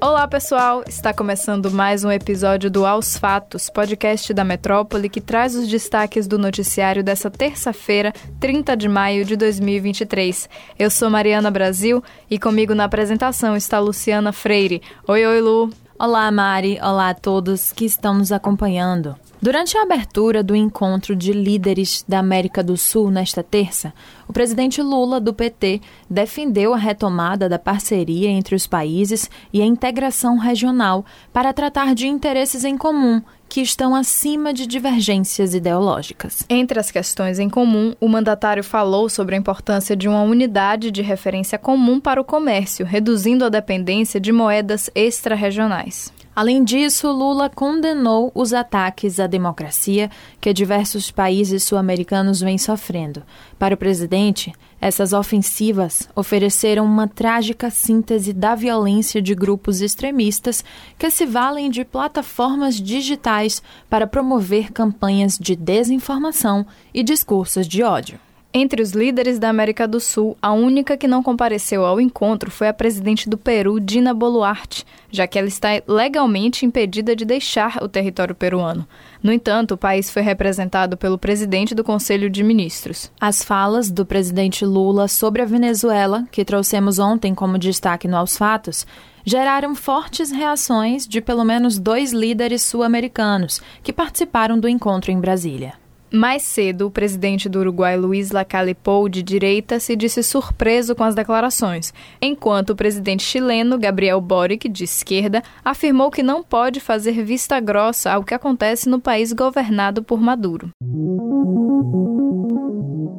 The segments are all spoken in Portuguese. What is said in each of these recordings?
Olá, pessoal! Está começando mais um episódio do Aos Fatos, podcast da Metrópole que traz os destaques do noticiário dessa terça-feira, 30 de maio de 2023. Eu sou Mariana Brasil e comigo na apresentação está Luciana Freire. Oi, oi, Lu! Olá, Mari! Olá a todos que estão nos acompanhando. Durante a abertura do encontro de líderes da América do Sul nesta terça, o presidente Lula, do PT, defendeu a retomada da parceria entre os países e a integração regional para tratar de interesses em comum que estão acima de divergências ideológicas. Entre as questões em comum, o mandatário falou sobre a importância de uma unidade de referência comum para o comércio, reduzindo a dependência de moedas extra-regionais. Além disso, Lula condenou os ataques à democracia que diversos países sul-americanos vêm sofrendo. Para o presidente, essas ofensivas ofereceram uma trágica síntese da violência de grupos extremistas que se valem de plataformas digitais para promover campanhas de desinformação e discursos de ódio. Entre os líderes da América do Sul, a única que não compareceu ao encontro foi a presidente do Peru, Dina Boluarte, já que ela está legalmente impedida de deixar o território peruano. No entanto, o país foi representado pelo presidente do Conselho de Ministros. As falas do presidente Lula sobre a Venezuela, que trouxemos ontem como destaque no Aos Fatos, geraram fortes reações de pelo menos dois líderes sul-americanos que participaram do encontro em Brasília. Mais cedo, o presidente do Uruguai, Luiz Lacalle Pou, de direita, se disse surpreso com as declarações, enquanto o presidente chileno, Gabriel Boric, de esquerda, afirmou que não pode fazer vista grossa ao que acontece no país governado por Maduro.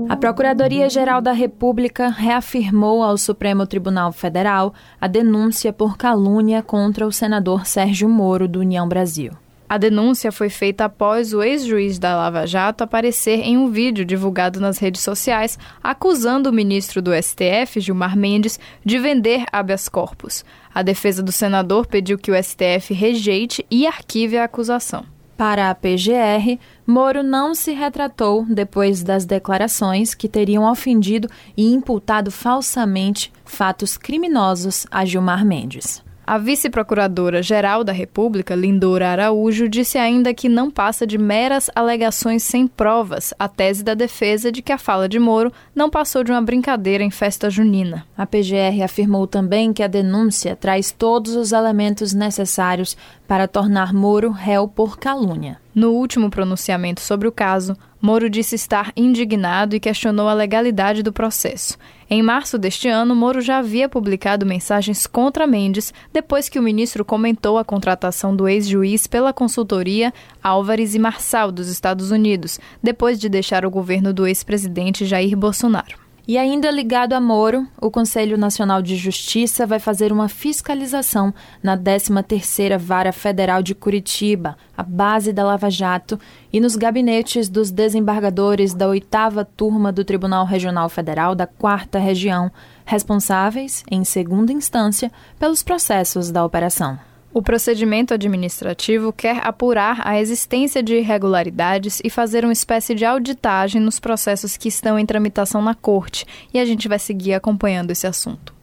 A Procuradoria-Geral da República reafirmou ao Supremo Tribunal Federal a denúncia por calúnia contra o senador Sérgio Moro, do União Brasil. A denúncia foi feita após o ex-juiz da Lava Jato aparecer em um vídeo divulgado nas redes sociais acusando o ministro do STF, Gilmar Mendes, de vender habeas corpus. A defesa do senador pediu que o STF rejeite e arquive a acusação. Para a PGR, Moro não se retratou depois das declarações que teriam ofendido e imputado falsamente fatos criminosos a Gilmar Mendes. A vice-procuradora-geral da República, Lindora Araújo, disse ainda que não passa de meras alegações sem provas a tese da defesa de que a fala de Moro não passou de uma brincadeira em festa junina. A PGR afirmou também que a denúncia traz todos os elementos necessários para tornar Moro réu por calúnia. No último pronunciamento sobre o caso, Moro disse estar indignado e questionou a legalidade do processo. Em março deste ano, Moro já havia publicado mensagens contra Mendes depois que o ministro comentou a contratação do ex-juiz pela consultoria Álvares e Marçal dos Estados Unidos, depois de deixar o governo do ex-presidente Jair Bolsonaro. E ainda ligado a Moro, o Conselho Nacional de Justiça vai fazer uma fiscalização na 13ª Vara Federal de Curitiba, a base da Lava Jato, e nos gabinetes dos desembargadores da oitava turma do Tribunal Regional Federal da Quarta Região, responsáveis, em segunda instância, pelos processos da operação. O procedimento administrativo quer apurar a existência de irregularidades e fazer uma espécie de auditagem nos processos que estão em tramitação na Corte, e a gente vai seguir acompanhando esse assunto.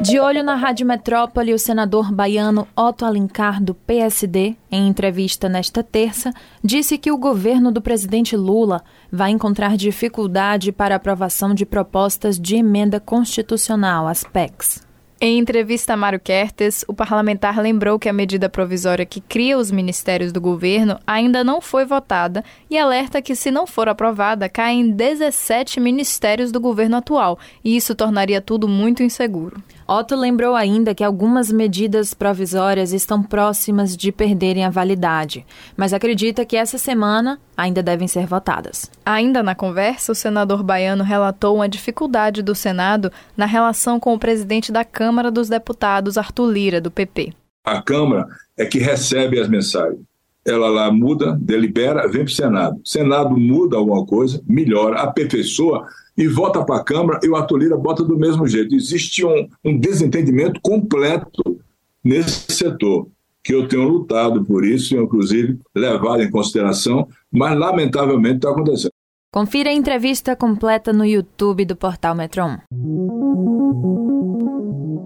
De olho na Rádio Metrópole, o senador baiano Otto Alencar, do PSD, em entrevista nesta terça, disse que o governo do presidente Lula vai encontrar dificuldade para aprovação de propostas de emenda constitucional, as PECs. Em entrevista a Mário Kertes, o parlamentar lembrou que a medida provisória que cria os ministérios do governo ainda não foi votada e alerta que, se não for aprovada, caem 17 ministérios do governo atual, e isso tornaria tudo muito inseguro. Otto lembrou ainda que algumas medidas provisórias estão próximas de perderem a validade, mas acredita que essa semana ainda devem ser votadas. Ainda na conversa, o senador baiano relatou uma dificuldade do Senado na relação com o presidente da Câmara dos Deputados, Arthur Lira, do PP. A Câmara é que recebe as mensagens. Ela lá muda, delibera, vem para o Senado. Senado muda alguma coisa, melhora, aperfeiçoa e volta para a Câmara e o Arthur Lira bota do mesmo jeito. Existe um, um desentendimento completo nesse setor, que eu tenho lutado por isso, inclusive levado em consideração, mas lamentavelmente está acontecendo. Confira a entrevista completa no YouTube do portal Metron.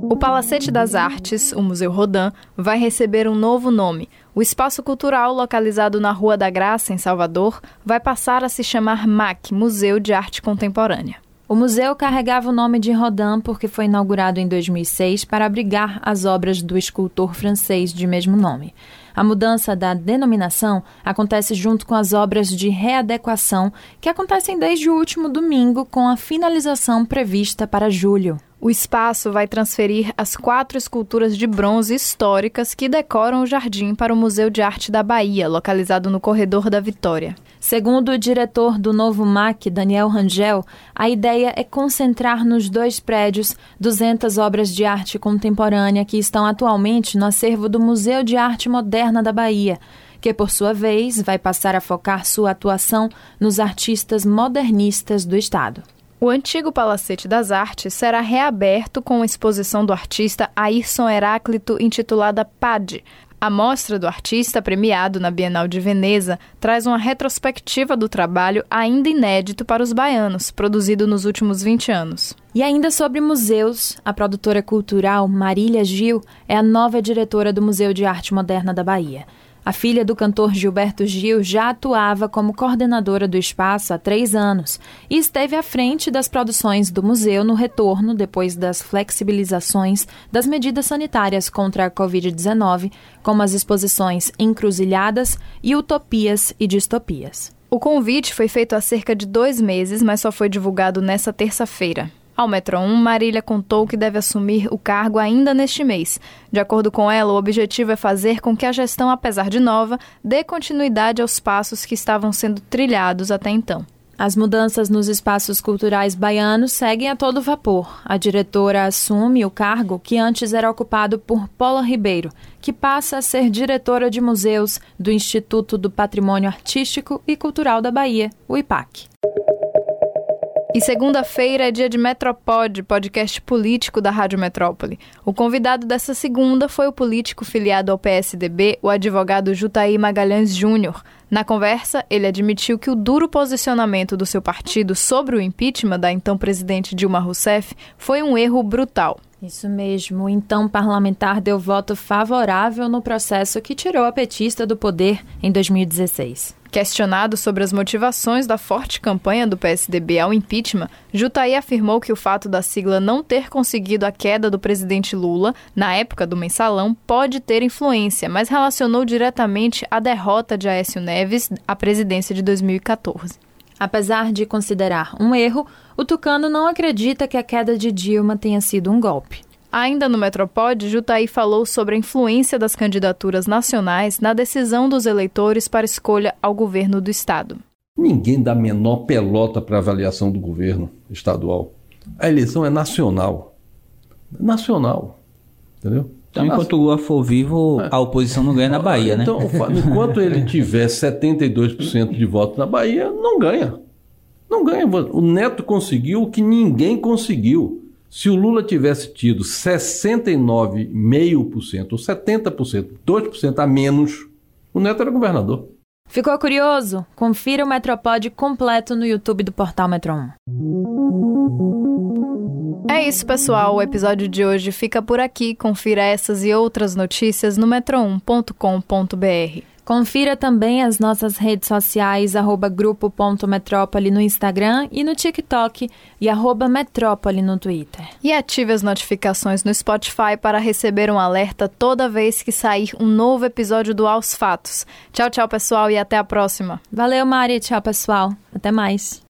O Palacete das Artes, o Museu Rodin, vai receber um novo nome. O espaço cultural, localizado na Rua da Graça, em Salvador, vai passar a se chamar MAC Museu de Arte Contemporânea. O museu carregava o nome de Rodin porque foi inaugurado em 2006 para abrigar as obras do escultor francês de mesmo nome. A mudança da denominação acontece junto com as obras de readequação que acontecem desde o último domingo, com a finalização prevista para julho. O espaço vai transferir as quatro esculturas de bronze históricas que decoram o jardim para o Museu de Arte da Bahia, localizado no Corredor da Vitória. Segundo o diretor do novo MAC, Daniel Rangel, a ideia é concentrar nos dois prédios 200 obras de arte contemporânea que estão atualmente no acervo do Museu de Arte Moderna da Bahia, que, por sua vez, vai passar a focar sua atuação nos artistas modernistas do Estado. O antigo Palacete das Artes será reaberto com a exposição do artista Ayrson Heráclito intitulada PAD. A mostra do artista premiado na Bienal de Veneza traz uma retrospectiva do trabalho ainda inédito para os baianos, produzido nos últimos 20 anos. E ainda sobre museus, a produtora cultural Marília Gil é a nova diretora do Museu de Arte Moderna da Bahia. A filha do cantor Gilberto Gil já atuava como coordenadora do espaço há três anos e esteve à frente das produções do museu no retorno depois das flexibilizações das medidas sanitárias contra a Covid-19, como as exposições Encruzilhadas e Utopias e Distopias. O convite foi feito há cerca de dois meses, mas só foi divulgado nesta terça-feira. Ao Metro 1, Marília contou que deve assumir o cargo ainda neste mês. De acordo com ela, o objetivo é fazer com que a gestão, apesar de nova, dê continuidade aos passos que estavam sendo trilhados até então. As mudanças nos espaços culturais baianos seguem a todo vapor. A diretora assume o cargo que antes era ocupado por Paula Ribeiro, que passa a ser diretora de museus do Instituto do Patrimônio Artístico e Cultural da Bahia, o IPAC. E segunda-feira é dia de Metropod, podcast político da Rádio Metrópole. O convidado dessa segunda foi o político filiado ao PSDB, o advogado Jutaí Magalhães Júnior. Na conversa, ele admitiu que o duro posicionamento do seu partido sobre o impeachment da então presidente Dilma Rousseff foi um erro brutal. Isso mesmo. O então parlamentar deu voto favorável no processo que tirou a petista do poder em 2016. Questionado sobre as motivações da forte campanha do PSDB ao impeachment, Jutaí afirmou que o fato da sigla não ter conseguido a queda do presidente Lula, na época do mensalão, pode ter influência, mas relacionou diretamente a derrota de Aécio Neves à presidência de 2014. Apesar de considerar um erro, o Tucano não acredita que a queda de Dilma tenha sido um golpe. Ainda no Metropod, Jutaí falou sobre a influência das candidaturas nacionais na decisão dos eleitores para escolha ao governo do Estado. Ninguém dá menor pelota para avaliação do governo estadual. A eleição é nacional. Nacional. Entendeu? Então, enquanto o Lula for vivo, a oposição não ganha na Bahia, né? Então, enquanto ele tiver 72% de votos na Bahia, não ganha. Não ganha. O Neto conseguiu o que ninguém conseguiu. Se o Lula tivesse tido 69,5% ou 70%, 2% a menos, o Neto era governador. Ficou curioso? Confira o Metropod completo no YouTube do Portal Metro 1. É isso, pessoal. O episódio de hoje fica por aqui. Confira essas e outras notícias no metro1.com.br. Confira também as nossas redes sociais, arroba grupo.metrópole no Instagram e no TikTok e arroba metrópole no Twitter. E ative as notificações no Spotify para receber um alerta toda vez que sair um novo episódio do Aos Fatos. Tchau, tchau, pessoal, e até a próxima. Valeu, Mari. Tchau, pessoal. Até mais.